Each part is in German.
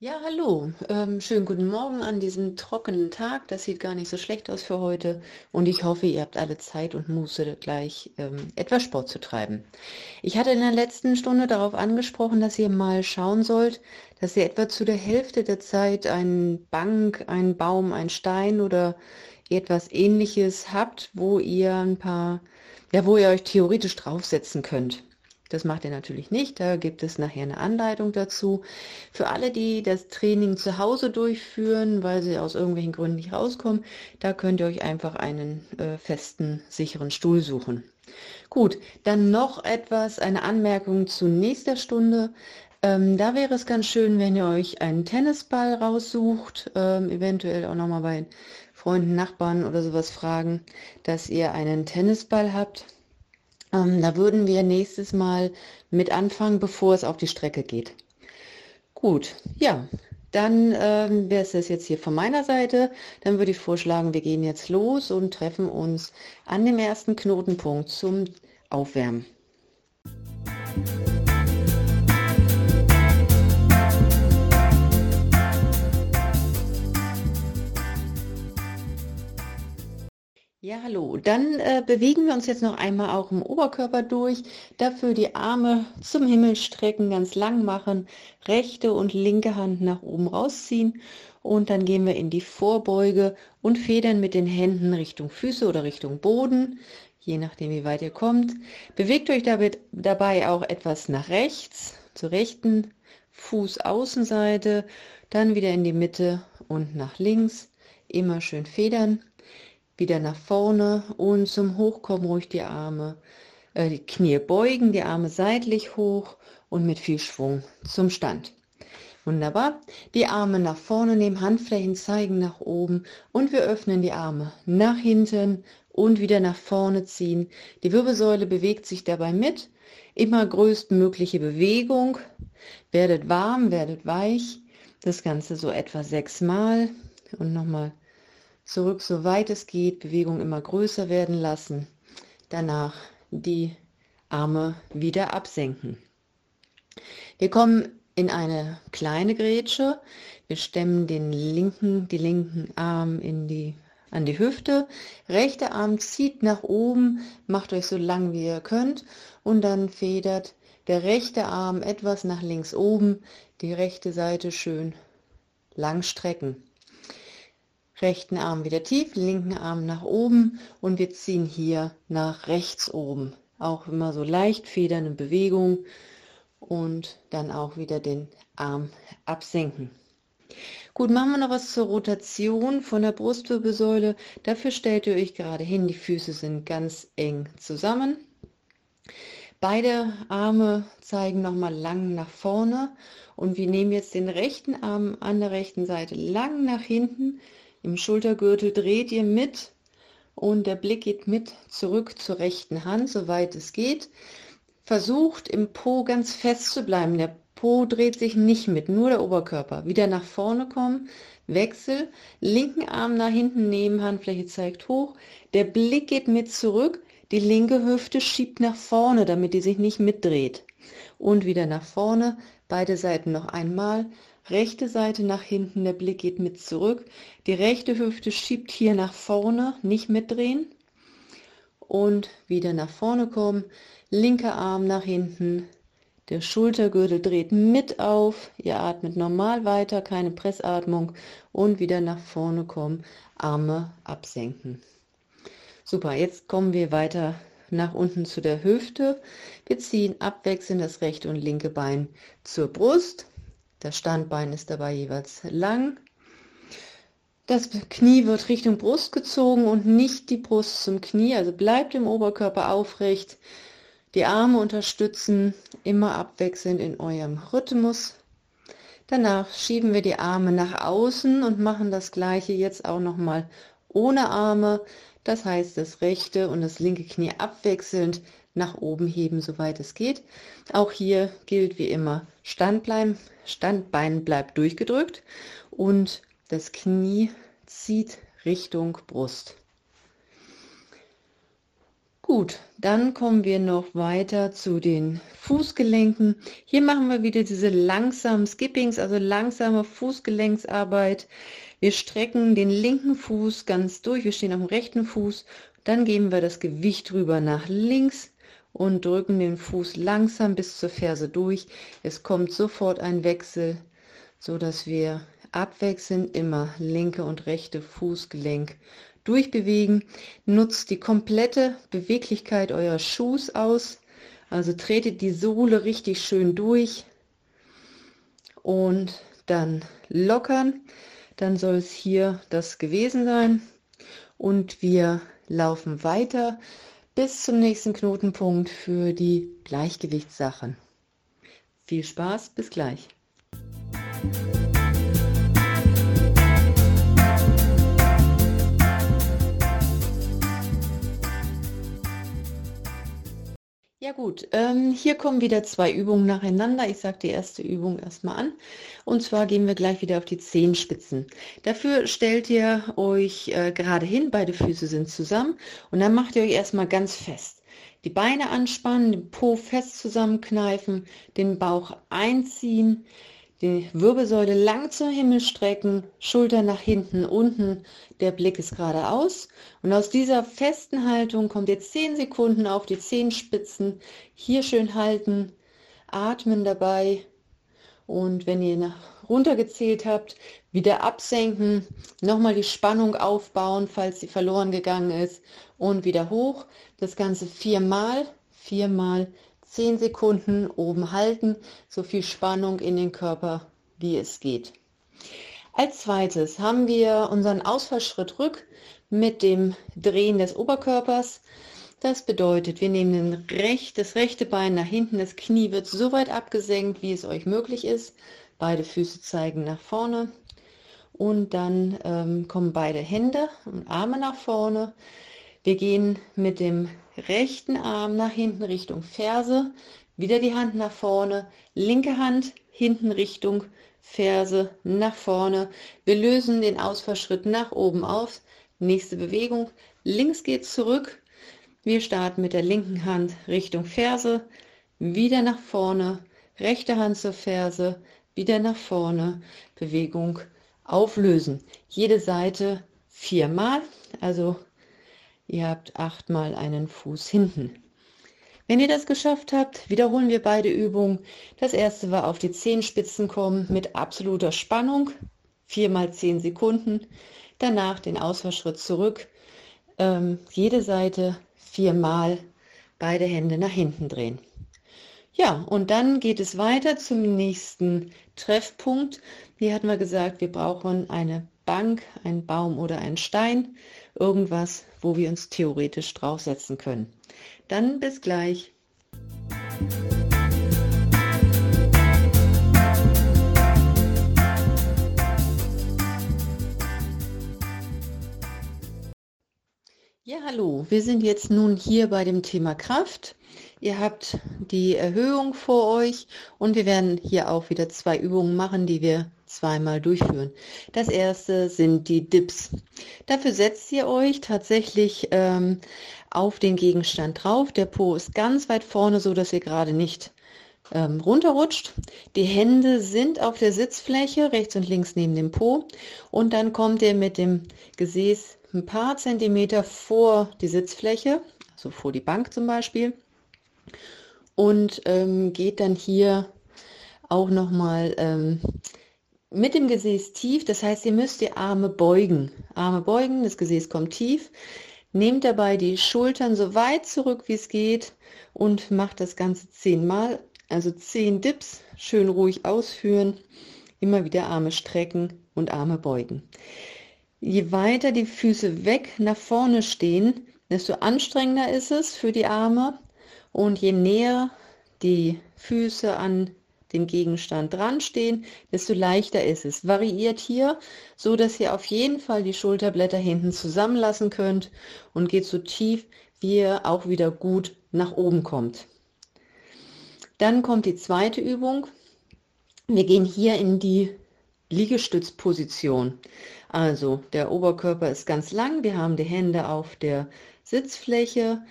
Ja, hallo. Ähm, schönen guten Morgen an diesem trockenen Tag. Das sieht gar nicht so schlecht aus für heute. Und ich hoffe, ihr habt alle Zeit und Muße, gleich ähm, etwas Sport zu treiben. Ich hatte in der letzten Stunde darauf angesprochen, dass ihr mal schauen sollt, dass ihr etwa zu der Hälfte der Zeit einen Bank, einen Baum, einen Stein oder etwas ähnliches habt, wo ihr ein paar, ja, wo ihr euch theoretisch draufsetzen könnt. Das macht ihr natürlich nicht, da gibt es nachher eine Anleitung dazu. Für alle, die das Training zu Hause durchführen, weil sie aus irgendwelchen Gründen nicht rauskommen, da könnt ihr euch einfach einen äh, festen, sicheren Stuhl suchen. Gut, dann noch etwas, eine Anmerkung zu nächster Stunde. Ähm, da wäre es ganz schön, wenn ihr euch einen Tennisball raussucht, ähm, eventuell auch nochmal bei Freunden, Nachbarn oder sowas fragen, dass ihr einen Tennisball habt ähm, da würden wir nächstes Mal mit anfangen, bevor es auf die Strecke geht. Gut, ja, dann ähm, wäre es das jetzt hier von meiner Seite. Dann würde ich vorschlagen, wir gehen jetzt los und treffen uns an dem ersten Knotenpunkt zum Aufwärmen. Ja, hallo. Dann äh, bewegen wir uns jetzt noch einmal auch im Oberkörper durch. Dafür die Arme zum Himmel strecken, ganz lang machen, rechte und linke Hand nach oben rausziehen und dann gehen wir in die Vorbeuge und federn mit den Händen Richtung Füße oder Richtung Boden, je nachdem wie weit ihr kommt. Bewegt euch damit, dabei auch etwas nach rechts, zur rechten Fußaußenseite, dann wieder in die Mitte und nach links. Immer schön federn wieder nach vorne und zum Hochkommen ruhig die Arme, äh, die Knie beugen, die Arme seitlich hoch und mit viel Schwung zum Stand. Wunderbar. Die Arme nach vorne nehmen, Handflächen zeigen nach oben und wir öffnen die Arme nach hinten und wieder nach vorne ziehen. Die Wirbelsäule bewegt sich dabei mit. Immer größtmögliche Bewegung. Werdet warm, werdet weich. Das Ganze so etwa sechsmal und nochmal zurück, soweit es geht, Bewegung immer größer werden lassen. Danach die Arme wieder absenken. Wir kommen in eine kleine Grätsche. Wir stemmen den linken, die linken Arm in die, an die Hüfte. Rechter Arm zieht nach oben, macht euch so lang wie ihr könnt und dann federt der rechte Arm etwas nach links oben, die rechte Seite schön lang strecken rechten Arm wieder tief, linken Arm nach oben und wir ziehen hier nach rechts oben. Auch immer so leicht federnde Bewegung und dann auch wieder den Arm absenken. Gut, machen wir noch was zur Rotation von der Brustwirbelsäule. Dafür stellt ihr euch gerade hin, die Füße sind ganz eng zusammen. Beide Arme zeigen nochmal lang nach vorne und wir nehmen jetzt den rechten Arm an der rechten Seite lang nach hinten, im Schultergürtel dreht ihr mit und der Blick geht mit zurück zur rechten Hand, soweit es geht. Versucht im Po ganz fest zu bleiben. Der Po dreht sich nicht mit, nur der Oberkörper. Wieder nach vorne kommen, Wechsel, linken Arm nach hinten nehmen, Handfläche zeigt hoch. Der Blick geht mit zurück, die linke Hüfte schiebt nach vorne, damit die sich nicht mitdreht. Und wieder nach vorne, beide Seiten noch einmal rechte Seite nach hinten, der Blick geht mit zurück. Die rechte Hüfte schiebt hier nach vorne, nicht mitdrehen. Und wieder nach vorne kommen, linker Arm nach hinten, der Schultergürtel dreht mit auf, ihr atmet normal weiter, keine Pressatmung und wieder nach vorne kommen, Arme absenken. Super, jetzt kommen wir weiter nach unten zu der Hüfte. Wir ziehen abwechselnd das rechte und linke Bein zur Brust. Das Standbein ist dabei jeweils lang. Das Knie wird Richtung Brust gezogen und nicht die Brust zum Knie. Also bleibt im Oberkörper aufrecht. Die Arme unterstützen immer abwechselnd in eurem Rhythmus. Danach schieben wir die Arme nach außen und machen das gleiche jetzt auch nochmal ohne Arme. Das heißt, das rechte und das linke Knie abwechselnd nach oben heben, soweit es geht. Auch hier gilt wie immer Stand bleiben, Standbein bleibt durchgedrückt und das Knie zieht Richtung Brust. Gut, dann kommen wir noch weiter zu den Fußgelenken. Hier machen wir wieder diese langsamen Skippings, also langsame Fußgelenksarbeit. Wir strecken den linken Fuß ganz durch, wir stehen auf dem rechten Fuß, dann geben wir das Gewicht rüber nach links und drücken den Fuß langsam bis zur Ferse durch. Es kommt sofort ein Wechsel, so dass wir abwechselnd immer linke und rechte Fußgelenk durchbewegen. Nutzt die komplette Beweglichkeit eurer Schuhs aus. Also tretet die Sohle richtig schön durch und dann lockern. Dann soll es hier das gewesen sein. Und wir laufen weiter bis zum nächsten Knotenpunkt für die Gleichgewichtssachen. Viel Spaß, bis gleich. Ja gut, ähm, hier kommen wieder zwei Übungen nacheinander. Ich sage die erste Übung erstmal an. Und zwar gehen wir gleich wieder auf die Zehenspitzen. Dafür stellt ihr euch äh, gerade hin, beide Füße sind zusammen. Und dann macht ihr euch erstmal ganz fest. Die Beine anspannen, den Po fest zusammenkneifen, den Bauch einziehen, die Wirbelsäule lang zum Himmel strecken, Schulter nach hinten, unten, der Blick ist geradeaus. Und aus dieser festen Haltung kommt ihr 10 Sekunden auf die Zehenspitzen, hier schön halten, atmen dabei. Und wenn ihr nach runtergezählt habt, wieder absenken, nochmal die Spannung aufbauen, falls sie verloren gegangen ist und wieder hoch. Das Ganze viermal, viermal 10 Sekunden oben halten, so viel Spannung in den Körper, wie es geht. Als zweites haben wir unseren Ausfallschritt rück mit dem Drehen des Oberkörpers. Das bedeutet, wir nehmen recht, das rechte Bein nach hinten, das Knie wird so weit abgesenkt, wie es euch möglich ist. Beide Füße zeigen nach vorne und dann ähm, kommen beide Hände und Arme nach vorne. Wir gehen mit dem rechten Arm nach hinten Richtung Ferse, wieder die Hand nach vorne, linke Hand hinten Richtung Ferse nach vorne. Wir lösen den Ausfallschritt nach oben auf. Nächste Bewegung. Links geht zurück. Wir starten mit der linken Hand Richtung Ferse, wieder nach vorne, rechte Hand zur Ferse, wieder nach vorne. Bewegung auflösen. Jede Seite viermal, also Ihr habt achtmal einen Fuß hinten. Wenn ihr das geschafft habt, wiederholen wir beide Übungen. Das erste war auf die Zehenspitzen kommen mit absoluter Spannung, viermal zehn Sekunden. Danach den Ausfallschritt zurück, ähm, jede Seite viermal, beide Hände nach hinten drehen. Ja, und dann geht es weiter zum nächsten Treffpunkt. Hier hatten wir gesagt, wir brauchen eine Bank, einen Baum oder einen Stein irgendwas, wo wir uns theoretisch draufsetzen können. Dann bis gleich. Ja, hallo, wir sind jetzt nun hier bei dem Thema Kraft. Ihr habt die Erhöhung vor euch und wir werden hier auch wieder zwei Übungen machen, die wir zweimal durchführen. Das erste sind die Dips. Dafür setzt ihr euch tatsächlich ähm, auf den Gegenstand drauf. Der Po ist ganz weit vorne, so dass ihr gerade nicht ähm, runterrutscht. Die Hände sind auf der Sitzfläche, rechts und links neben dem Po. Und dann kommt ihr mit dem Gesäß ein paar Zentimeter vor die Sitzfläche, also vor die Bank zum Beispiel. Und ähm, geht dann hier auch nochmal ähm, mit dem Gesäß tief, das heißt, ihr müsst die Arme beugen. Arme beugen, das Gesäß kommt tief. Nehmt dabei die Schultern so weit zurück, wie es geht und macht das Ganze zehnmal. Also zehn Dips, schön ruhig ausführen. Immer wieder Arme strecken und Arme beugen. Je weiter die Füße weg nach vorne stehen, desto anstrengender ist es für die Arme. Und je näher die Füße an den Gegenstand dran stehen, desto leichter ist es. Variiert hier, so dass ihr auf jeden Fall die Schulterblätter hinten zusammenlassen könnt und geht so tief, wie ihr auch wieder gut nach oben kommt. Dann kommt die zweite Übung. Wir gehen hier in die Liegestützposition. Also der Oberkörper ist ganz lang, wir haben die Hände auf der Sitzfläche,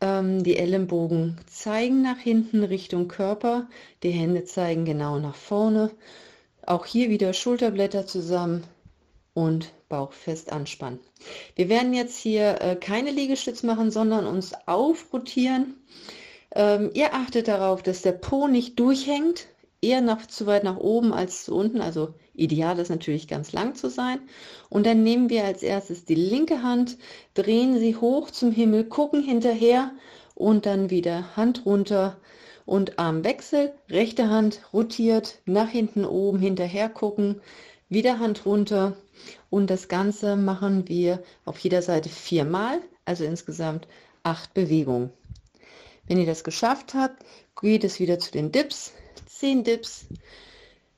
Ähm, die Ellenbogen zeigen nach hinten Richtung Körper, die Hände zeigen genau nach vorne. Auch hier wieder Schulterblätter zusammen und Bauch fest anspannen. Wir werden jetzt hier äh, keine Liegestütz machen, sondern uns aufrotieren. Ähm, ihr achtet darauf, dass der Po nicht durchhängt, eher noch zu weit nach oben als zu unten. Also ideal ist natürlich ganz lang zu sein. Und dann nehmen wir als erstes die linke Hand, drehen sie hoch zum Himmel, gucken hinterher und dann wieder Hand runter und Armwechsel. Rechte Hand rotiert, nach hinten oben hinterher gucken, wieder Hand runter und das Ganze machen wir auf jeder Seite viermal, also insgesamt acht Bewegungen. Wenn ihr das geschafft habt, geht es wieder zu den Dips, zehn Dips,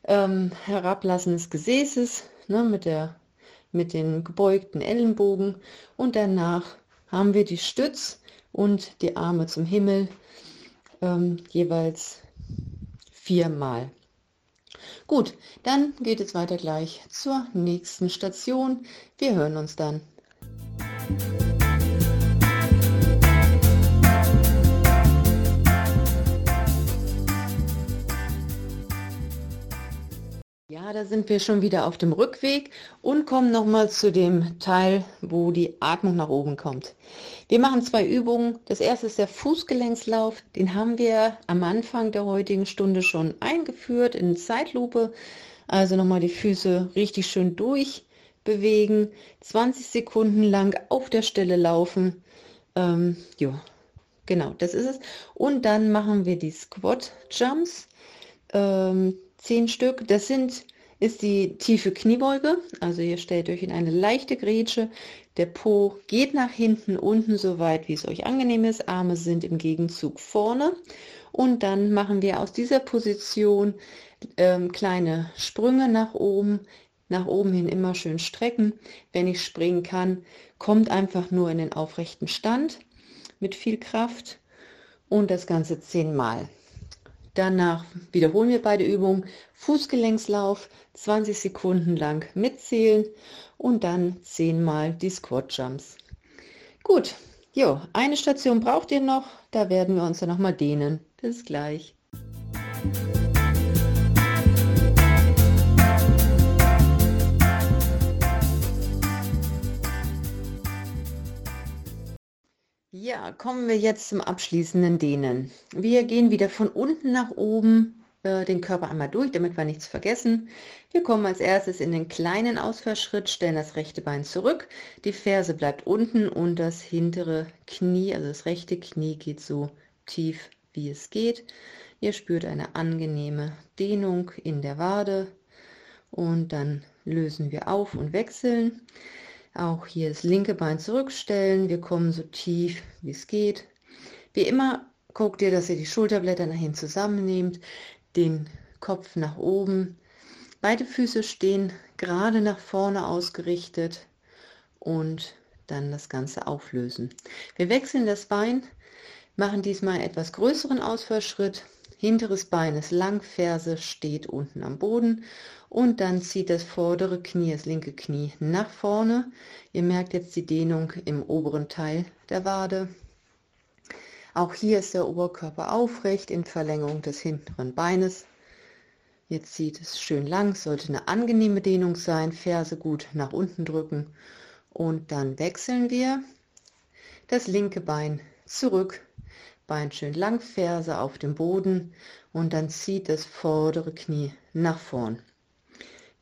ähm, Herablassen des Gesäßes ne, mit, der, mit den gebeugten Ellenbogen und danach haben wir die Stütz und die Arme zum Himmel ähm, jeweils viermal. Gut, dann geht es weiter gleich zur nächsten Station. Wir hören uns dann. Da sind wir schon wieder auf dem Rückweg und kommen nochmal zu dem Teil, wo die Atmung nach oben kommt. Wir machen zwei Übungen. Das erste ist der Fußgelenkslauf. Den haben wir am Anfang der heutigen Stunde schon eingeführt in Zeitlupe. Also nochmal die Füße richtig schön durchbewegen. 20 Sekunden lang auf der Stelle laufen. Ähm, ja, genau, das ist es. Und dann machen wir die Squat Jumps. Ähm, zehn Stück. Das sind, ist die tiefe Kniebeuge. Also ihr stellt euch in eine leichte Grätsche. Der Po geht nach hinten, unten so weit, wie es euch angenehm ist. Arme sind im Gegenzug vorne. Und dann machen wir aus dieser Position ähm, kleine Sprünge nach oben. Nach oben hin immer schön strecken. Wenn ich springen kann, kommt einfach nur in den aufrechten Stand mit viel Kraft und das Ganze zehnmal. Danach wiederholen wir beide Übungen. Fußgelenkslauf 20 Sekunden lang mitzählen und dann 10 mal die Squat Jumps. Gut, jo, eine Station braucht ihr noch. Da werden wir uns dann nochmal dehnen. Bis gleich. Ja, kommen wir jetzt zum abschließenden Dehnen. Wir gehen wieder von unten nach oben äh, den Körper einmal durch, damit wir nichts vergessen. Wir kommen als erstes in den kleinen Ausfallschritt, stellen das rechte Bein zurück, die Ferse bleibt unten und das hintere Knie, also das rechte Knie geht so tief wie es geht. Ihr spürt eine angenehme Dehnung in der Wade und dann lösen wir auf und wechseln. Auch hier das linke Bein zurückstellen. Wir kommen so tief, wie es geht. Wie immer guckt ihr, dass ihr die Schulterblätter nach hinten zusammennehmt, den Kopf nach oben. Beide Füße stehen gerade nach vorne ausgerichtet und dann das Ganze auflösen. Wir wechseln das Bein, machen diesmal einen etwas größeren Ausfallschritt. Hinteres Bein ist lang, Ferse steht unten am Boden und dann zieht das vordere Knie, das linke Knie nach vorne. Ihr merkt jetzt die Dehnung im oberen Teil der Wade. Auch hier ist der Oberkörper aufrecht in Verlängerung des hinteren Beines. Jetzt zieht es schön lang, sollte eine angenehme Dehnung sein. Ferse gut nach unten drücken und dann wechseln wir das linke Bein zurück, Bein schön lang, Ferse auf dem Boden und dann zieht das vordere Knie nach vorn.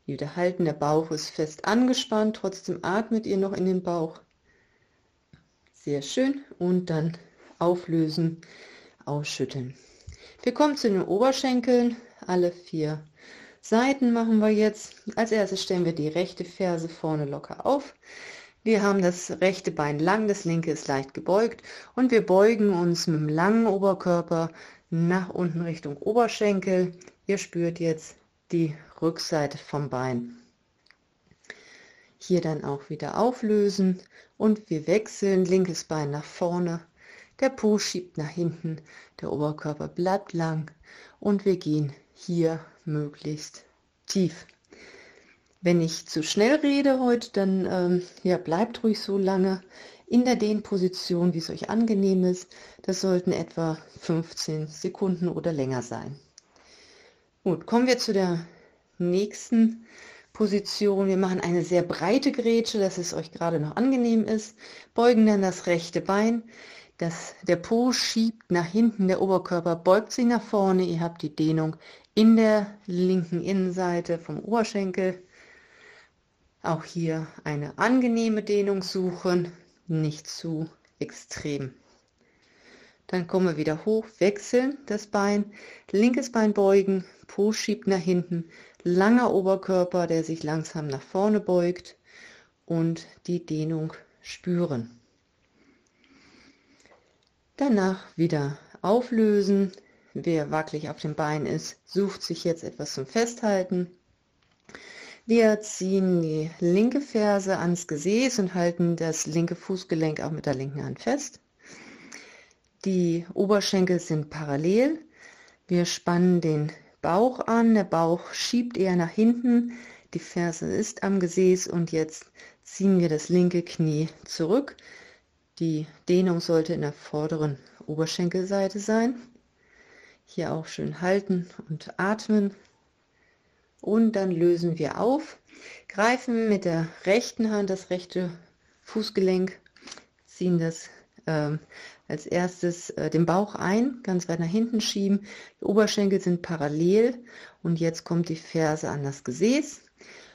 Wieder halten, der Bauch ist fest angespannt, trotzdem atmet ihr noch in den Bauch. Sehr schön. Und dann auflösen, ausschütteln. Wir kommen zu den Oberschenkeln. Alle vier Seiten machen wir jetzt. Als erstes stellen wir die rechte Ferse vorne locker auf. Wir haben das rechte Bein lang, das linke ist leicht gebeugt und wir beugen uns mit dem langen Oberkörper nach unten Richtung Oberschenkel. Ihr spürt jetzt die Rückseite vom Bein. Hier dann auch wieder auflösen und wir wechseln linkes Bein nach vorne, der Po schiebt nach hinten, der Oberkörper bleibt lang und wir gehen hier möglichst tief. Wenn ich zu schnell rede heute, dann ähm, ja, bleibt ruhig so lange. in der Dehnposition, wie es euch angenehm ist. Das sollten etwa 15 Sekunden oder länger sein. Gut, kommen wir zu der nächsten Position. Wir machen eine sehr breite Grätsche, dass es euch gerade noch angenehm ist. Beugen dann das rechte Bein. Das, der Po schiebt nach hinten, der Oberkörper beugt sich nach vorne. Ihr habt die Dehnung in der linken Innenseite vom Oberschenkel. Auch hier eine angenehme Dehnung suchen, nicht zu extrem. Dann kommen wir wieder hoch, wechseln das Bein, linkes Bein beugen, Po schiebt nach hinten, langer Oberkörper, der sich langsam nach vorne beugt und die Dehnung spüren. Danach wieder auflösen. Wer wackelig auf dem Bein ist, sucht sich jetzt etwas zum Festhalten. Wir ziehen die linke Ferse ans Gesäß und halten das linke Fußgelenk auch mit der linken Hand fest. Die Oberschenkel sind parallel. Wir spannen den Bauch an, der Bauch schiebt eher nach hinten, die Ferse ist am Gesäß und jetzt ziehen wir das linke Knie zurück. Die Dehnung sollte in der vorderen Oberschenkelseite sein. Hier auch schön halten und atmen. Und dann lösen wir auf, greifen mit der rechten Hand das rechte Fußgelenk, ziehen das ähm, als erstes äh, den Bauch ein, ganz weit nach hinten schieben. Die Oberschenkel sind parallel und jetzt kommt die Ferse an das Gesäß.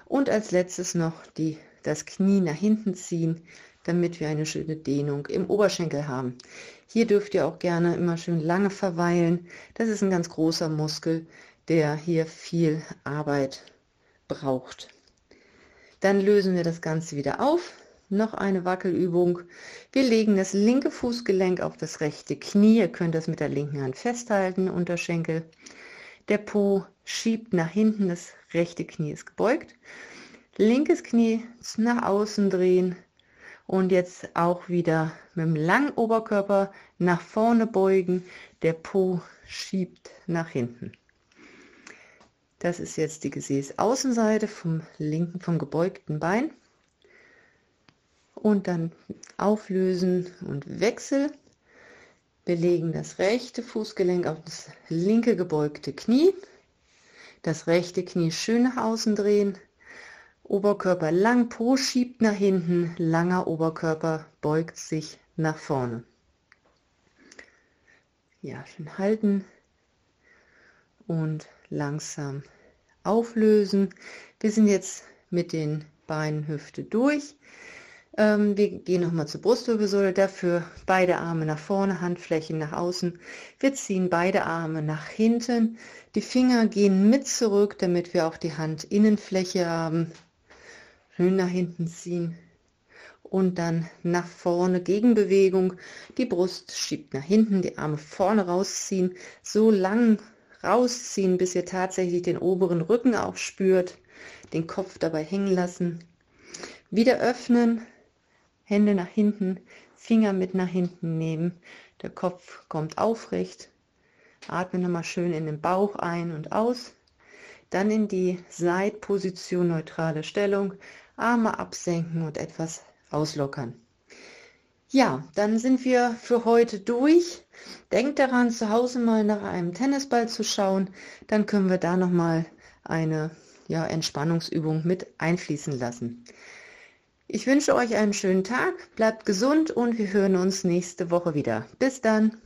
Und als letztes noch die, das Knie nach hinten ziehen, damit wir eine schöne Dehnung im Oberschenkel haben. Hier dürft ihr auch gerne immer schön lange verweilen. Das ist ein ganz großer Muskel, der hier viel Arbeit braucht. Dann lösen wir das Ganze wieder auf noch eine Wackelübung. Wir legen das linke Fußgelenk auf das rechte Knie. Ihr könnt das mit der linken Hand festhalten, Unterschenkel. Der Po schiebt nach hinten, das rechte Knie ist gebeugt. Linkes Knie nach außen drehen und jetzt auch wieder mit dem langen Oberkörper nach vorne beugen. Der Po schiebt nach hinten. Das ist jetzt die Gesäßaußenseite vom linken, vom gebeugten Bein und dann auflösen und Wechsel. Wir legen das rechte Fußgelenk auf das linke gebeugte Knie. Das rechte Knie schön nach außen drehen. Oberkörper lang, Po schiebt nach hinten, langer Oberkörper beugt sich nach vorne. Ja, schön halten und langsam auflösen. Wir sind jetzt mit den Beinen Hüfte durch. Ähm, wir gehen nochmal zur Brustwirbelsäule. Dafür beide Arme nach vorne, Handflächen nach außen. Wir ziehen beide Arme nach hinten. Die Finger gehen mit zurück, damit wir auch die Handinnenfläche haben. Schön nach hinten ziehen. Und dann nach vorne, Gegenbewegung. Die Brust schiebt nach hinten, die Arme vorne rausziehen. So lang rausziehen, bis ihr tatsächlich den oberen Rücken auch spürt. Den Kopf dabei hängen lassen. Wieder öffnen, Hände nach hinten, Finger mit nach hinten nehmen. Der Kopf kommt aufrecht. Atme nochmal schön in den Bauch ein und aus. Dann in die Seitposition, neutrale Stellung. Arme absenken und etwas auslockern. Ja, dann sind wir für heute durch. Denkt daran, zu Hause mal nach einem Tennisball zu schauen. Dann können wir da nochmal eine ja, Entspannungsübung mit einfließen lassen. Ich wünsche euch einen schönen Tag, bleibt gesund und wir hören uns nächste Woche wieder. Bis dann.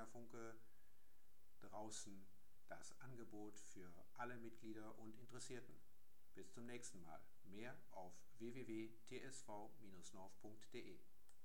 Tina Funke. Draußen das Angebot für alle Mitglieder und Interessierten. Bis zum nächsten Mal. Mehr auf www.tsv-norf.de.